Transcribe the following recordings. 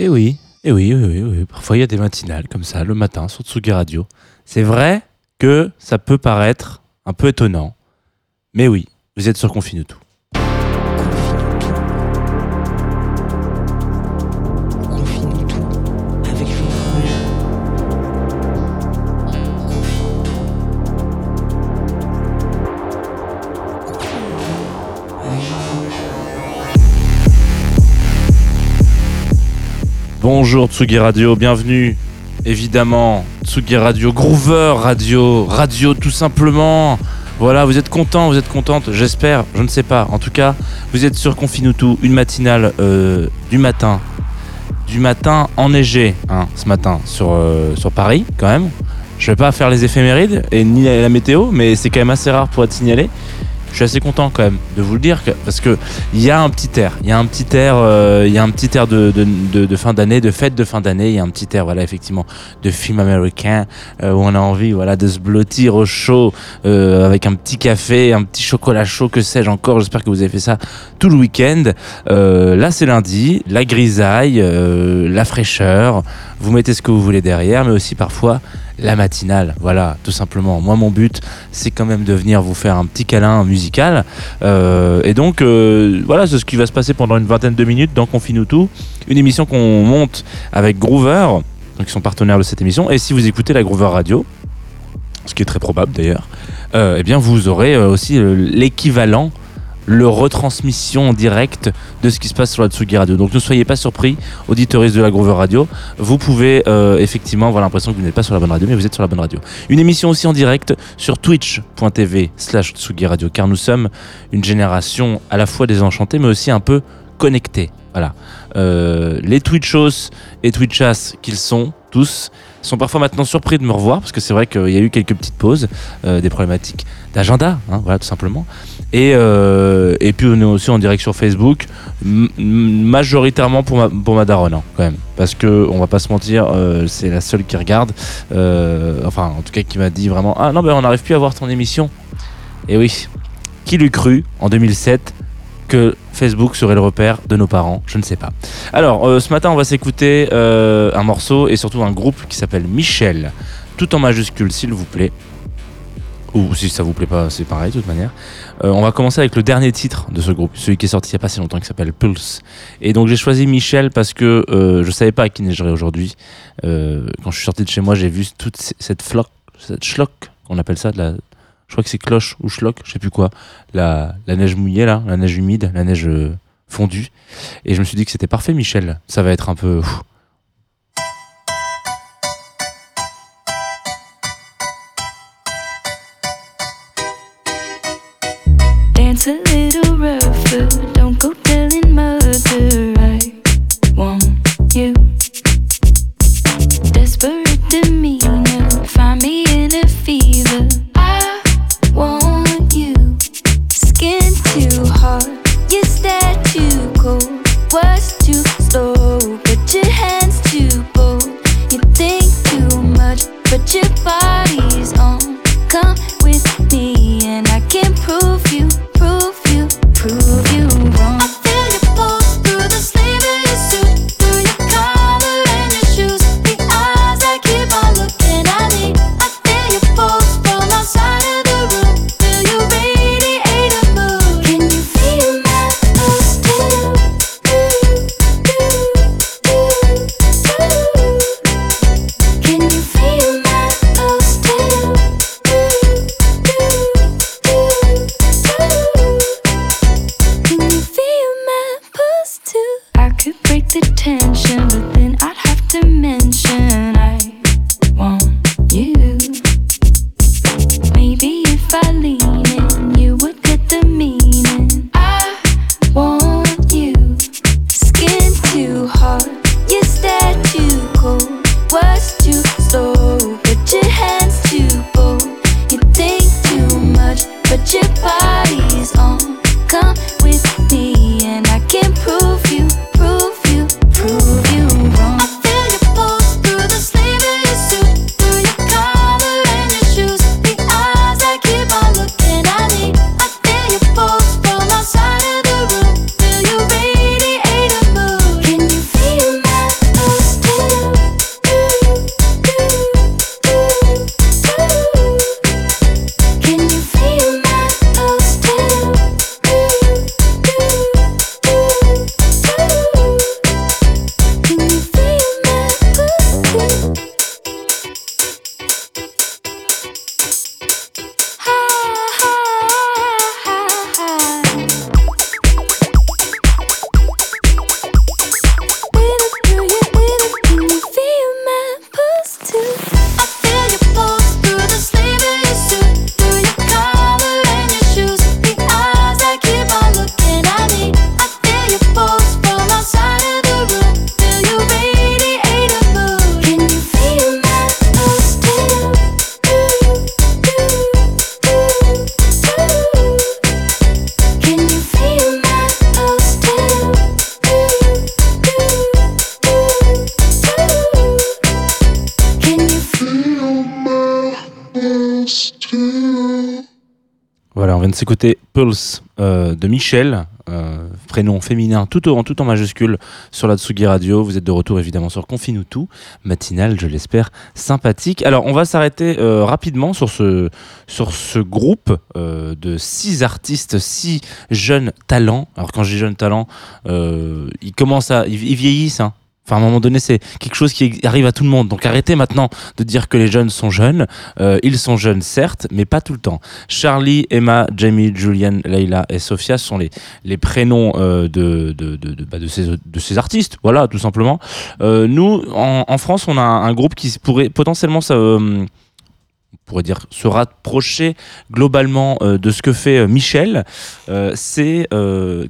Et eh oui, et eh oui, oui, oui, Parfois il y a des matinales comme ça le matin sur Tsugi Radio. C'est vrai que ça peut paraître un peu étonnant, mais oui, vous êtes sur Confine tout. Bonjour Tsugi Radio, bienvenue évidemment Tsugi Radio, Groover Radio, Radio tout simplement. Voilà, vous êtes content, vous êtes contente, j'espère, je ne sais pas. En tout cas, vous êtes sur Confinutu, une matinale euh, du matin, du matin enneigé, hein, ce matin sur, euh, sur Paris quand même. Je vais pas faire les éphémérides et ni la météo, mais c'est quand même assez rare pour être signalé je suis assez content quand même de vous le dire parce que il y a un petit air, il y a un petit air, euh, il y a un petit air de, de, de, fin d'année, de fête de fin d'année, il y a un petit air voilà effectivement de film américain euh, où on a envie voilà de se blottir au chaud euh, avec un petit café, un petit chocolat chaud, que sais-je encore. J'espère que vous avez fait ça tout le week-end. là c'est lundi, la grisaille, la fraîcheur. Vous mettez ce que vous voulez derrière, mais aussi parfois la matinale. Voilà, tout simplement. Moi, mon but, c'est quand même de venir vous faire un petit câlin musical. Euh, et donc, euh, voilà, c'est ce qui va se passer pendant une vingtaine de minutes dans Confine tout. Une émission qu'on monte avec Groover, donc ils sont partenaires de cette émission. Et si vous écoutez la Groover Radio, ce qui est très probable d'ailleurs, euh, eh bien, vous aurez aussi l'équivalent le retransmission en direct de ce qui se passe sur la Tsugi Radio. Donc ne soyez pas surpris, auditeuristes de la Groover Radio, vous pouvez euh, effectivement avoir l'impression que vous n'êtes pas sur la bonne radio, mais vous êtes sur la bonne radio. Une émission aussi en direct sur twitch.tv slash Tsugi Radio, car nous sommes une génération à la fois désenchantée, mais aussi un peu connectée. Voilà. Euh, les Twitchos et Twitchas qu'ils sont, tous, sont parfois maintenant surpris de me revoir parce que c'est vrai qu'il y a eu quelques petites pauses, euh, des problématiques d'agenda, hein, voilà tout simplement. Et, euh, et puis on est aussi en direct sur Facebook, majoritairement pour ma, pour ma daronne hein, quand même, parce que on va pas se mentir, c'est la seule qui regarde, enfin en tout cas qui m'a dit vraiment ah non ben on n'arrive plus à voir ton émission. Et oui, qui l'eût cru en 2007 que Facebook serait le repère de nos parents, je ne sais pas. Alors, euh, ce matin, on va s'écouter euh, un morceau et surtout un groupe qui s'appelle Michel, tout en majuscule, s'il vous plaît. Ou si ça vous plaît pas, c'est pareil de toute manière. Euh, on va commencer avec le dernier titre de ce groupe, celui qui est sorti il y a pas si longtemps, qui s'appelle Pulse. Et donc j'ai choisi Michel parce que je savais pas à qui neigerait aujourd'hui. quand je suis sorti de chez moi, j'ai vu toute cette floc, cette schlock, qu'on appelle ça, de la, je crois que c'est cloche ou schlock, je sais plus quoi, la, la neige mouillée là, la neige humide, la neige euh, fondue. Et je me suis dit que c'était parfait, Michel. Ça va être un peu. On vient de s'écouter Pulse euh, de Michel, euh, prénom féminin tout en, majuscule sur la Tsugi Radio. Vous êtes de retour évidemment sur Confine tout, matinal, je l'espère, sympathique. Alors on va s'arrêter euh, rapidement sur ce, sur ce groupe de six artistes, six jeunes talents. Alors quand je dis jeunes talents, ils commencent à, ils, vieillissent. Hein. Enfin, à un moment donné, c'est quelque chose qui arrive à tout le monde. Donc arrêtez maintenant de dire que les jeunes sont jeunes. Euh, ils sont jeunes, certes, mais pas tout le temps. Charlie, Emma, Jamie, Julian, Leila et Sophia sont les, les prénoms euh, de, de, bah, de, ces, de ces artistes. Voilà, tout simplement. Euh, nous, en, en, France, on a un, groupe qui pourrait potentiellement... Ça, pourrait dire se rapprocher globalement euh, de ce que fait euh, Michel, euh, c'est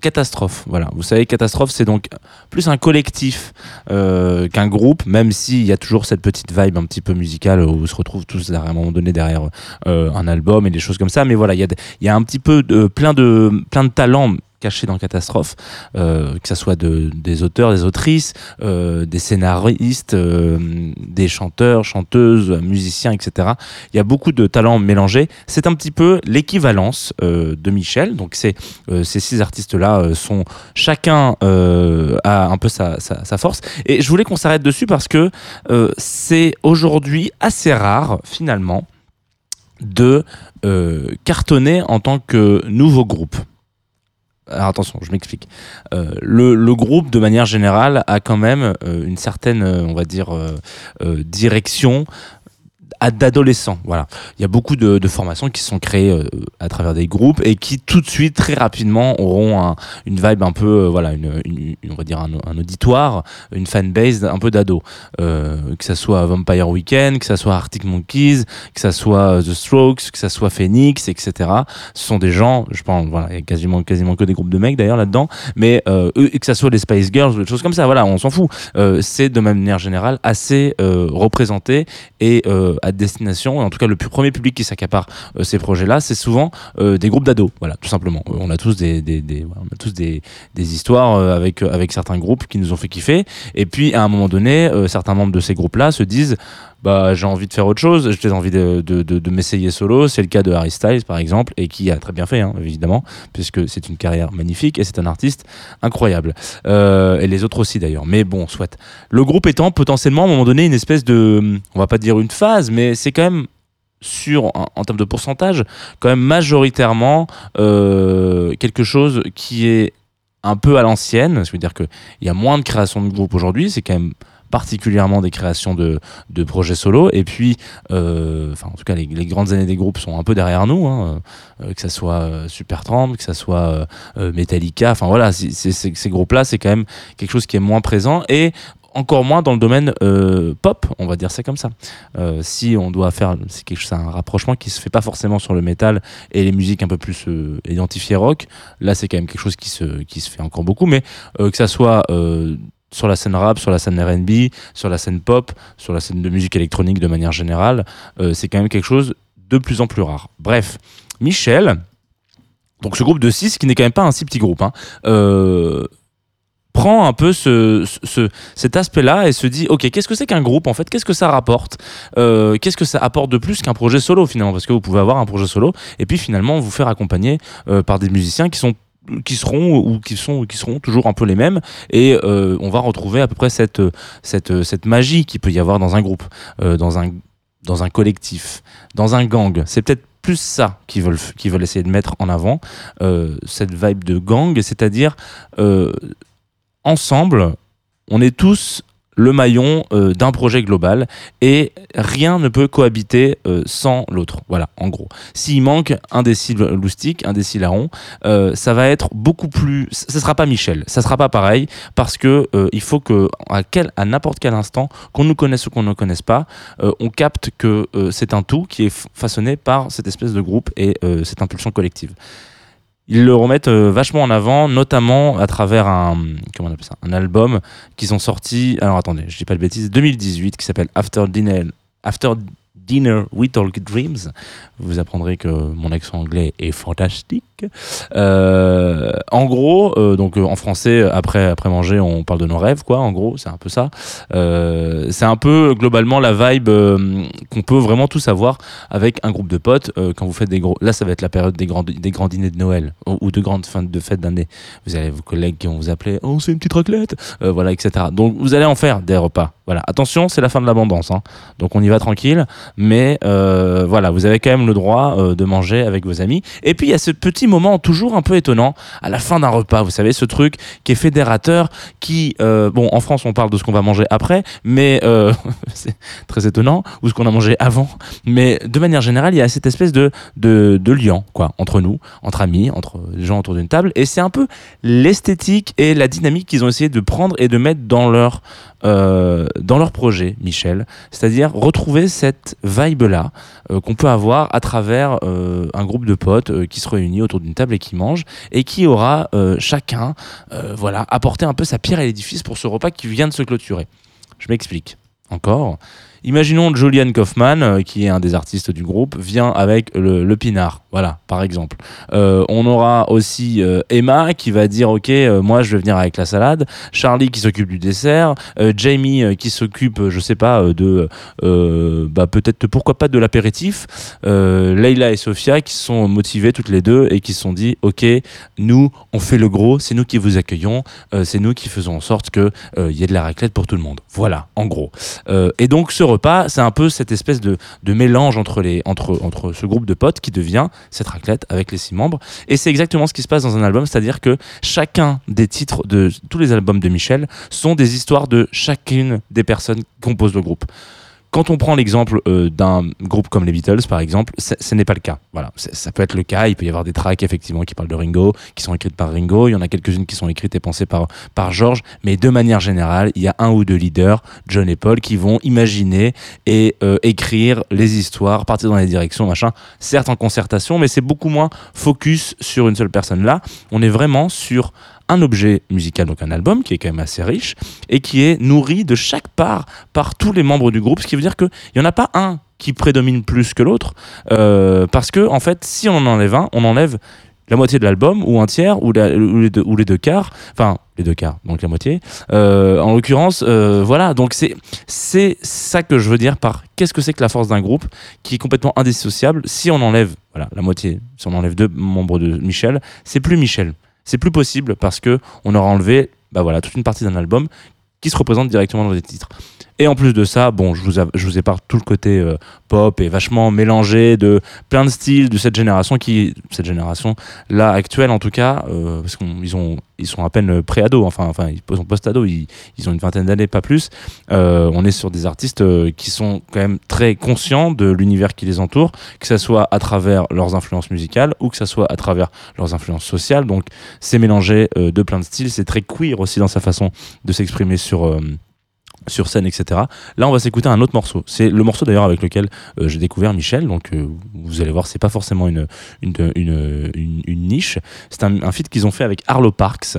Catastrophe. Voilà, vous savez, Catastrophe, c'est donc plus un collectif qu'un groupe, même s'il y a toujours cette petite vibe un petit peu musicale où on se retrouve tous à un moment donné derrière un album et des choses comme ça. Mais voilà, il y a, y a un petit peu plein de plein de talents cachés dans Catastrophe, euh, que ce soit de, des auteurs, des autrices, euh, des scénaristes, euh, des chanteurs, chanteuses, musiciens, etc. Il y a beaucoup de talents mélangés. C'est un petit peu l'équivalence de Michel. Donc ces six artistes-là sont chacun a un peu sa, force. Et je voulais qu'on s'arrête dessus parce que c'est aujourd'hui assez rare finalement de cartonner en tant que nouveau groupe. Alors attention, je m'explique. Euh, le, le, groupe, de manière générale, a quand même euh, une certaine, euh, on va dire, direction d'adolescents. Voilà. Il y a beaucoup de, de, formations qui sont créées euh, à travers des groupes et qui tout de suite, très rapidement, auront un, une vibe un peu, euh, voilà, une, une, on va dire un, un, auditoire, une fanbase un peu d'ado. Euh, que ça soit Vampire Weekend, que ça soit Arctic Monkeys, que ça soit The Strokes, que ça soit Phoenix, etc. Ce sont des gens, je pense, voilà, il y a quasiment, quasiment que des groupes de mecs d'ailleurs là-dedans, mais euh, que ça soit des Spice Girls des choses comme ça, voilà, on s'en fout. Euh, c'est de manière générale assez représenté et à destination, en tout cas le premier public qui s'accapare euh, ces projets-là, c'est souvent euh, des groupes d'ados, voilà, tout simplement. Euh, on a tous des, tous des, des histoires avec, avec certains groupes qui nous ont fait kiffer, et puis à un moment donné, certains membres de ces groupes-là se disent bah j'ai envie de faire autre chose, j'ai envie de, de, de, m'essayer solo. C'est le cas de Harry Styles par exemple, et qui a très bien fait, hein, évidemment, puisque c'est une carrière magnifique et c'est un artiste incroyable. Euh, et les autres aussi d'ailleurs. Mais bon, soit. Le groupe étant potentiellement à un moment donné une espèce de, on va pas dire une phase, mais c'est quand même sur en, termes de pourcentage quand même majoritairement euh, quelque chose qui est un peu à l'ancienne, ça veut dire qu'il y a moins de création de groupe aujourd'hui, c'est quand même particulièrement des créations de, de projets solo. Et puis, euh, enfin, en tout cas, les, les, grandes années des groupes sont un peu derrière nous, hein, euh, que ça soit euh, Supertramp, que ça soit euh, Metallica. Enfin voilà, c ces groupes-là, c'est quand même quelque chose qui est moins présent et encore moins dans le domaine euh, pop, on va dire c'est comme ça. Euh, si on doit faire, c'est quelque chose, un rapprochement qui se fait pas forcément sur le métal et les musiques un peu plus euh, identifiées rock. Là, c'est quand même quelque chose qui se qui se fait encore beaucoup, mais que ça soit sur la scène rap, sur la scène R&B, sur la scène pop, sur la scène de musique électronique de manière générale, euh, c'est quand même quelque chose de plus en plus rare. Bref, Michel, donc ce groupe de 6 qui n'est quand même pas un si petit groupe, hein, euh, prend un peu ce, ce cet aspect-là et se dit ok qu'est-ce que c'est qu'un groupe en fait? Qu'est-ce que ça rapporte? Euh, qu'est-ce que ça apporte de plus qu'un projet solo finalement? Parce que vous pouvez avoir un projet solo et puis finalement vous faire accompagner par des musiciens qui sont qui seront ou qui sont qui seront toujours un peu les mêmes. Et euh, on va retrouver à peu près cette cette cette magie qui peut y avoir dans un groupe euh, dans un dans un collectif dans un gang. C'est peut-être plus ça qu'ils veulent veulent essayer de mettre en avant euh, cette vibe de gang. C'est-à-dire ensemble on est tous le maillon euh, d'un projet global et rien ne peut cohabiter euh, sans l'autre. Voilà, en gros. S'il manque un décile loustic, un décile larron, euh, ça va être beaucoup plus. Ça sera pas Michel, ça sera pas pareil parce que euh, il faut que à, quel, à n'importe quel instant, qu'on nous connaisse ou qu'on ne connaisse pas, euh, on capte que c'est un tout qui est façonné par cette espèce de groupe et cette impulsion collective ils le remettent euh, vachement en avant, notamment à travers un, comment ça, un album qu'ils ont sorti, alors attendez, je dis pas de bêtises, 2018, qui s'appelle After Dinner, Dinner with Talk Dreams. Vous apprendrez que mon accent anglais est fantastique. Euh, en gros, euh, donc en français, après, après manger, on parle de nos rêves, quoi. En gros, c'est un peu ça. c'est un peu globalement la vibe qu'on peut vraiment tous avoir avec un groupe de potes quand vous faites des gros. Là, ça va être la période des grands, des grands dîners de Noël ou de grandes fins de fêtes d'année. Vous avez vos collègues qui vont vous appeler Oh, c'est une petite raclette Voilà, etc. Donc, vous allez en faire des repas. Voilà, attention, c'est la fin de l'abondance. Hein. Donc on y va tranquille, mais euh, voilà, vous avez quand même le droit euh, de manger avec vos amis. Et puis il y a ce petit moment toujours un peu étonnant à la fin d'un repas. Vous savez, ce truc qui est fédérateur, qui, euh, bon, en France on parle de ce qu'on va manger après, mais c'est très étonnant, ou ce qu'on a mangé avant. Mais de manière générale, il y a cette espèce de, de, de lien, quoi, entre nous, entre amis, entre gens autour d'une table. Et c'est un peu l'esthétique et la dynamique qu'ils ont essayé de prendre et de mettre dans leur euh, dans leur projet, Michel, c'est-à-dire retrouver cette vibe-là euh, qu'on peut avoir à travers euh, un groupe de potes qui se réunit autour d'une table et qui mange, et qui aura chacun voilà, apporté un peu sa pierre à l'édifice pour ce repas qui vient de se clôturer. Je m'explique. Encore, Imaginons Julian Kaufman, euh, qui est un des artistes du groupe, vient avec le, pinard, voilà, par exemple. Euh, on aura aussi euh, Emma qui va dire ok, moi je vais venir avec la salade. Charlie qui s'occupe du dessert. Jamie qui s'occupe, je sais pas, de bah, peut-être pourquoi pas de l'apéritif. Leila et Sophia qui sont motivées toutes les deux et qui se sont dit ok, nous on fait le gros, c'est nous qui vous accueillons, c'est nous qui faisons en sorte que il y ait de la raclette pour tout le monde. Voilà, en gros. et donc ce repas, c'est un peu cette espèce de, mélange entre, les, entre, entre ce groupe de potes qui devient cette raclette avec les six membres. Et c'est exactement ce qui se passe dans un album, c'est-à-dire que chacun des titres de tous les albums de Michel sont des histoires de chacune des personnes qui composent le groupe. Quand on prend l'exemple euh, d'un groupe comme les Beatles, par exemple, ce n'est pas le cas. Voilà, ça peut être le cas. Il peut y avoir des tracks effectivement qui parlent de Ringo, qui sont écrites par Ringo. Il y en a quelques-unes qui sont écrites et pensées par par George. Mais de manière générale, il y a un ou deux leaders, John et Paul, qui vont imaginer et euh, écrire les histoires, partir dans les directions, machin. Certes en concertation, mais c'est beaucoup moins focus sur une seule personne. Là, on est vraiment sur un objet musical, donc un album qui est quand même assez riche et qui est nourri de chaque part par tous les membres du groupe, ce qui veut dire qu'il n'y en a pas un qui prédomine plus que l'autre, euh, parce que en fait, si on en enlève un, on enlève la moitié de l'album ou un tiers ou, les deux, les deux, quarts, enfin les deux quarts, donc la moitié. Euh, en l'occurrence, euh, voilà, donc c'est c'est ça que je veux dire par qu'est-ce que c'est que la force d'un groupe qui est complètement indissociable. Si on enlève voilà la moitié, si on enlève deux membres de Michel, c'est plus Michel. C'est plus possible parce que on aura enlevé bah voilà, toute une partie d'un album qui se représente directement dans les titres. Et en plus de ça, bon, je vous, je vous épare tout le côté euh, pop et vachement mélangé de plein de styles de cette génération qui, cette génération là actuelle en tout cas, euh, parce qu'ils ont, ils sont à peine pré-ado, enfin, enfin, ils sont post-ado, ils, ils, ont une vingtaine d'années, pas plus. Euh, on est sur des artistes qui sont quand même très conscients de l'univers qui les entoure, que ça soit à travers leurs influences musicales ou que ça soit à travers leurs influences sociales. Donc, c'est mélangé de plein de styles, c'est très queer aussi dans sa façon de s'exprimer sur sur scène, etc. Là, on va s'écouter un autre morceau. C'est le morceau d'ailleurs avec lequel euh, j'ai découvert Michel. Donc, euh, vous allez voir, c'est pas forcément une, une, une, niche. C'est un, un feat qu'ils ont fait avec Arlo Parks.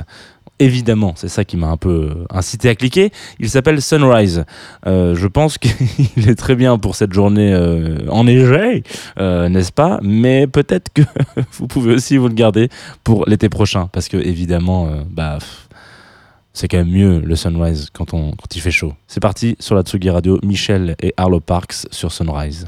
Évidemment, c'est ça qui m'a un peu euh, incité à cliquer. Il s'appelle Sunrise. je pense qu'il est très bien pour cette journée enneigée, n'est-ce pas? Mais peut-être que vous pouvez aussi vous le garder pour l'été prochain, parce que évidemment, bah c'est quand même mieux le sunrise quand, on, quand il fait chaud. C'est parti sur la Tsugi Radio, Michel et Arlo Parks sur Sunrise.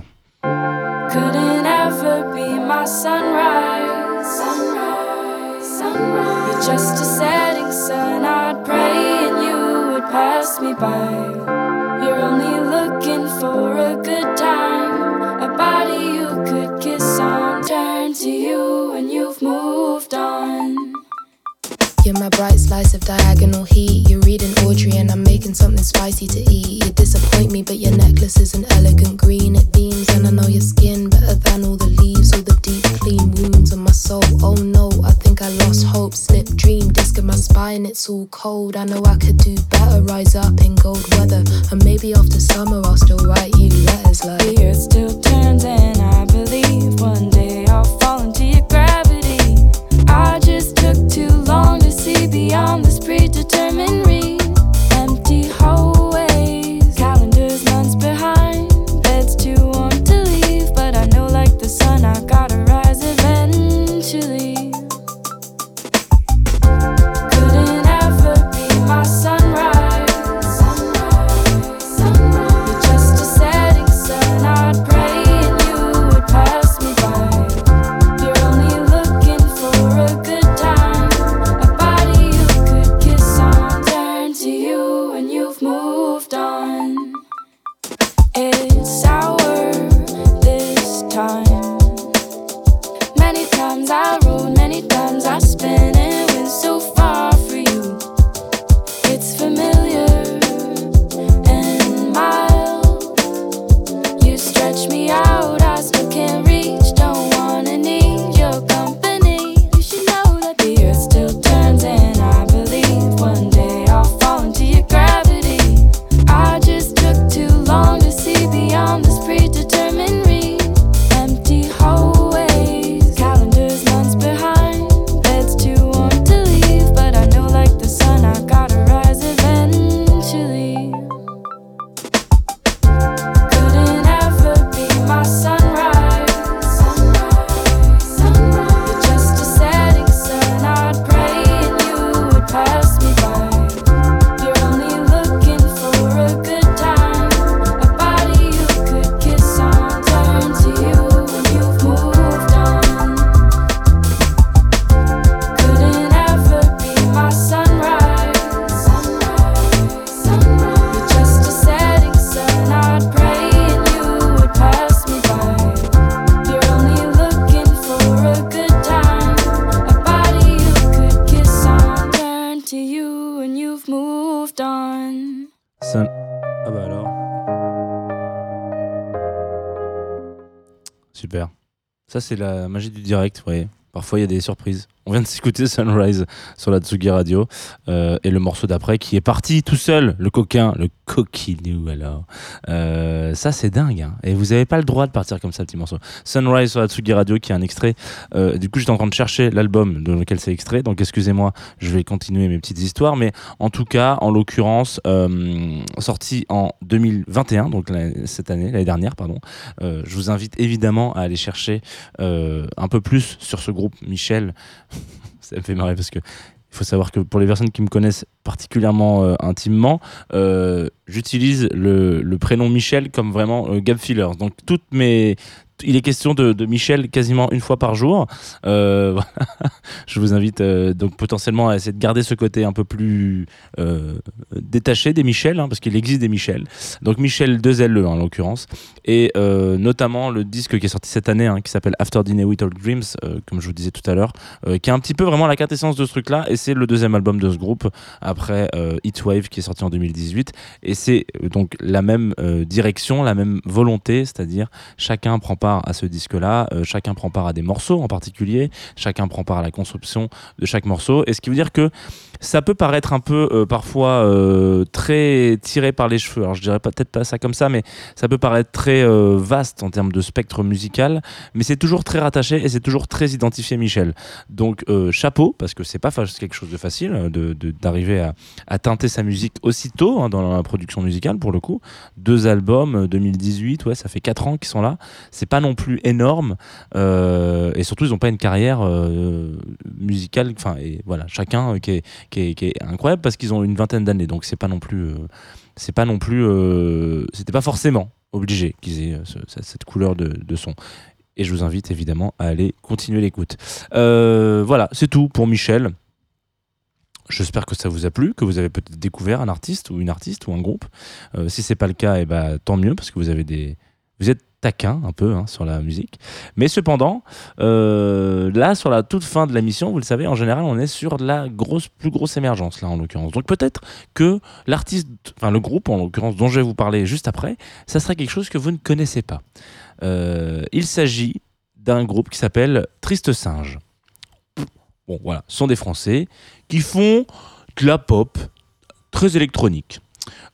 Ça, c'est la magie du direct. Parfois, il y a des surprises. On vient de s'écouter Sunrise sur la Tsugi Radio euh, et le morceau d'après qui est parti tout seul, le coquin, le coquinou alors. Euh, ça c'est dingue hein. et vous n'avez pas le droit de partir comme ça petit morceau. Sunrise sur la Tsugi Radio qui est un extrait. Euh, du coup j'étais en train de chercher l'album dans lequel c'est extrait donc excusez-moi je vais continuer mes petites histoires mais en tout cas en l'occurrence sorti en 2021 donc cette année l'année dernière pardon. je vous invite évidemment à aller chercher un peu plus sur ce groupe Michel ça me fait marrer parce que il faut savoir que pour les personnes qui me connaissent particulièrement euh, intimement, euh, j'utilise le, prénom Michel comme vraiment euh, gap filler. Donc toutes mes il est question de, Michel quasiment une fois par jour. Euh, je vous invite donc potentiellement à essayer de garder ce côté un peu plus détaché des Michel, hein, parce qu'il existe des Michel. Donc Michel 2LE en l'occurrence, et notamment le disque qui est sorti cette année, hein, qui s'appelle After Dinner with All Dreams, comme je vous disais tout à l'heure, qui est un petit peu vraiment la quintessence de ce truc-là, et c'est le deuxième album de ce groupe après Heatwave qui est sorti en 2018, et c'est donc la même direction, la même volonté, c'est-à-dire chacun prend part à ce disque-là, euh, chacun prend part à des morceaux en particulier, chacun prend part à la construction de chaque morceau, et ce qui veut dire que ça peut paraître un peu euh, parfois euh, très tiré par les cheveux. Alors je dirais peut-être pas ça comme ça, mais ça peut paraître très vaste en termes de spectre musical, mais c'est toujours très rattaché et c'est toujours très identifié Michel. Donc chapeau, parce que c'est pas quelque chose de facile d'arriver de, à, à, teinter sa musique aussitôt hein, dans la production musicale pour le coup. Deux albums, 2018, ouais, ça fait quatre ans qu'ils sont là. C'est pas non plus énorme euh, et surtout ils n'ont pas une carrière euh, musicale enfin et voilà chacun euh, qui est, qui est, incroyable parce qu'ils ont une vingtaine d'années donc c'est pas non plus c'est pas non plus c'était pas forcément obligé qu'ils aient cette couleur de, son et je vous invite évidemment à aller continuer l'écoute voilà c'est tout pour Michel J'espère que ça vous a plu, que vous avez peut-être découvert un artiste ou une artiste ou un groupe. si c'est pas le cas, et eh ben, tant mieux parce que vous avez des, vous êtes taquin un peu hein, sur la musique. Mais cependant, euh, là, sur la toute fin de la mission, vous le savez, en général, on est sur la grosse, plus grosse émergence, là, en l'occurrence. Donc peut-être que l'artiste, enfin le groupe, en l'occurrence, dont je vais vous parler juste après, ça serait quelque chose que vous ne connaissez pas. Euh, il s'agit d'un groupe qui s'appelle Triste Singe. Voilà, ce sont des Français qui font de la pop très électronique.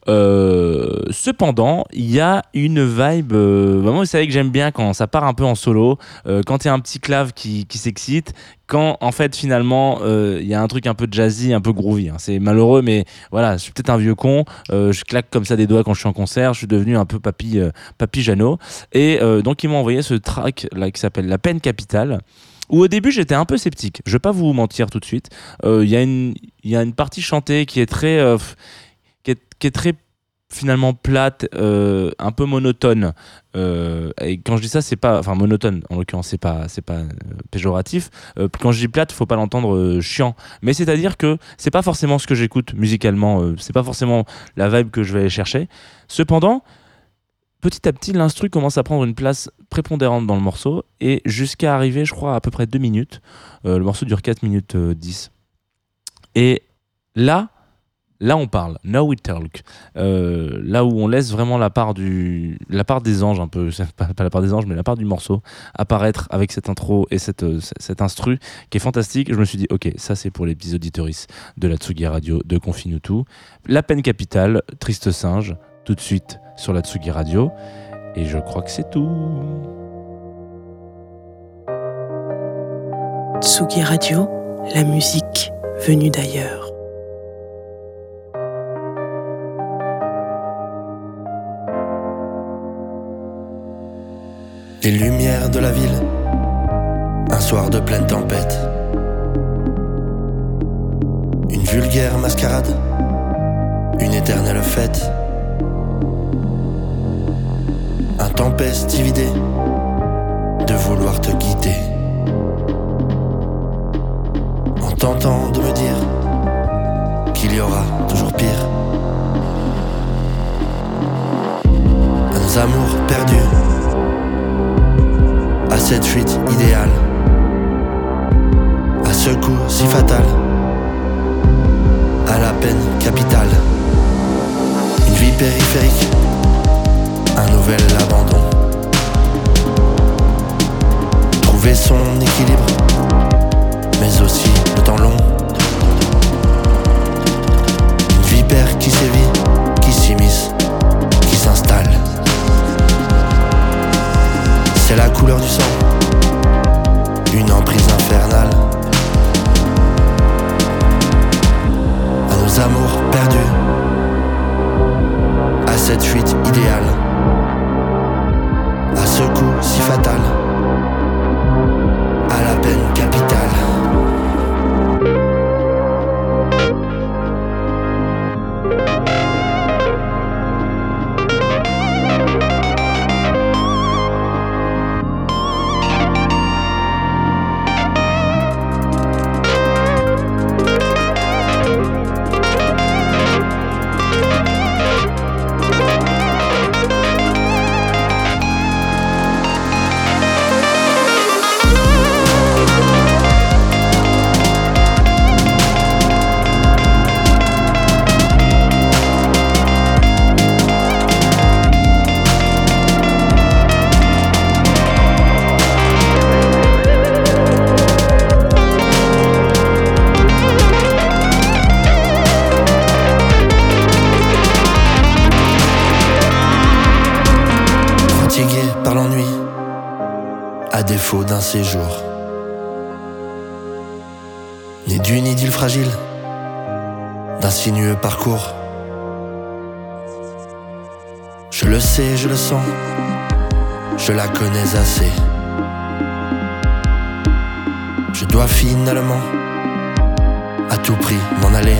Euh, cependant, il y a une vibe. Euh, vous savez que j'aime bien quand ça part un peu en solo, euh, quand il y a un petit clave qui, s'excite, quand en fait finalement il y a un truc un peu jazzy, un peu groovy. Hein. C'est malheureux, mais voilà, je suis peut-être un vieux con. je claque comme ça des doigts quand je suis en concert. Je suis devenu un peu papy, papy Jeannot. Et donc, ils m'ont envoyé ce track là qui s'appelle La peine capitale où au début j'étais un peu sceptique. Je vais pas vous mentir tout de suite. Il y, y, a une partie chantée qui est très qui est très finalement plate, euh, un peu monotone. Euh, et quand je dis ça, c'est pas, enfin monotone en l'occurrence, c'est pas, c'est pas euh, péjoratif. quand je dis plate, faut pas l'entendre chiant. Mais c'est-à-dire que c'est pas forcément ce que j'écoute musicalement, c'est pas forcément la vibe que je vais aller chercher. Cependant, petit à petit, l'instru commence à prendre une place prépondérante dans le morceau et jusqu'à arriver, je crois, à peu près 2 minutes. le morceau dure 4 minutes 10. Et là, Là, on parle. Now we talk. Euh, là où on laisse vraiment la part du, la part des anges un peu, pas, la part des anges, mais la part du morceau apparaître avec cette intro et cette, euh, instru qui est fantastique. Je me suis dit, ok, ça c'est pour les petits de la Tsugi Radio de Confinutu. La peine capitale, triste singe, tout de suite sur la Tsugi Radio. Et je crois que c'est tout. Tsugi Radio, la musique venue d'ailleurs. Les lumières de la ville, un soir de pleine tempête. Une vulgaire mascarade, une éternelle fête. Un tempestive idée de vouloir te quitter. En tentant de me dire qu'il y aura toujours pire. À nos amours perdus, à cette fuite idéale, à ce coup si fatal, à la peine capitale. Une vie périphérique, un nouvel abandon. Trouver son équilibre, mais aussi le temps long. Une vipère qui sévit, qui s'immisce, qui s'installe. C'est la couleur du sang, une emprise infernale. À nos amours perdus, à cette fuite d'un séjour. Ni d'une idylle fragile, d'un sinueux parcours. Je le sais, je le sens, je la connais assez. Je dois finalement, à tout prix, m'en aller.